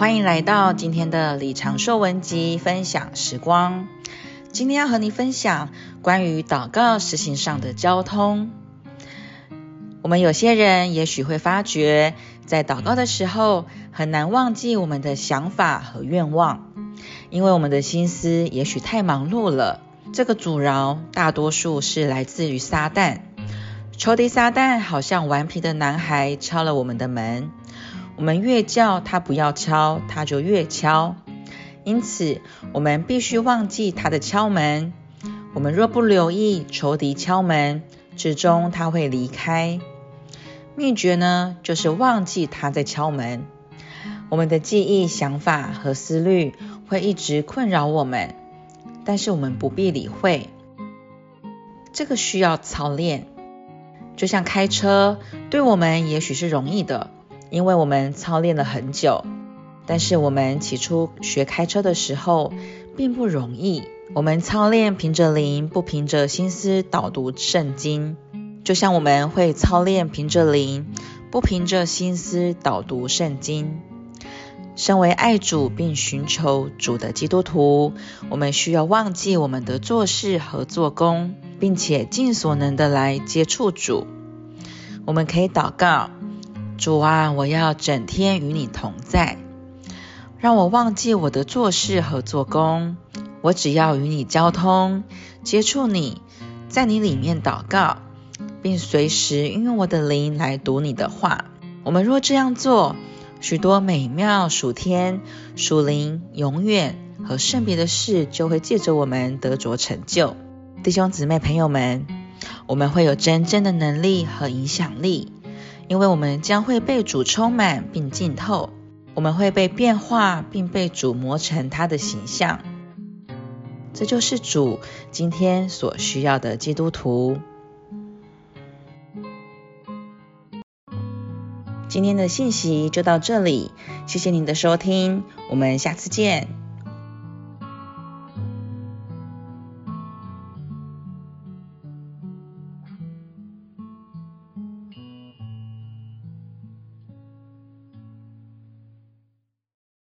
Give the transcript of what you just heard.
欢迎来到今天的李长寿文集分享时光。今天要和你分享关于祷告实行上的交通。我们有些人也许会发觉，在祷告的时候很难忘记我们的想法和愿望，因为我们的心思也许太忙碌了。这个阻挠大多数是来自于撒旦。仇敌撒旦好像顽皮的男孩敲了我们的门，我们越叫他不要敲，他就越敲。因此，我们必须忘记他的敲门。我们若不留意仇敌敲门，最终他会离开。秘诀呢，就是忘记他在敲门。我们的记忆、想法和思虑会一直困扰我们，但是我们不必理会。这个需要操练，就像开车，对我们也许是容易的，因为我们操练了很久。但是我们起初学开车的时候，并不容易。我们操练凭着灵，不凭着心思导读圣经。就像我们会操练凭着灵，不凭着心思导读圣经。身为爱主并寻求主的基督徒，我们需要忘记我们的做事和做工，并且尽所能的来接触主。我们可以祷告：主啊，我要整天与你同在，让我忘记我的做事和做工，我只要与你交通，接触你，在你里面祷告。并随时运用我的灵来读你的话。我们若这样做，许多美妙属天、属灵、永远和圣别的事就会借着我们得着成就。弟兄姊妹、朋友们，我们会有真正的能力和影响力，因为我们将会被主充满并浸透。我们会被变化，并被主磨成他的形象。这就是主今天所需要的基督徒。今天的信息就到这里，谢谢您的收听，我们下次见。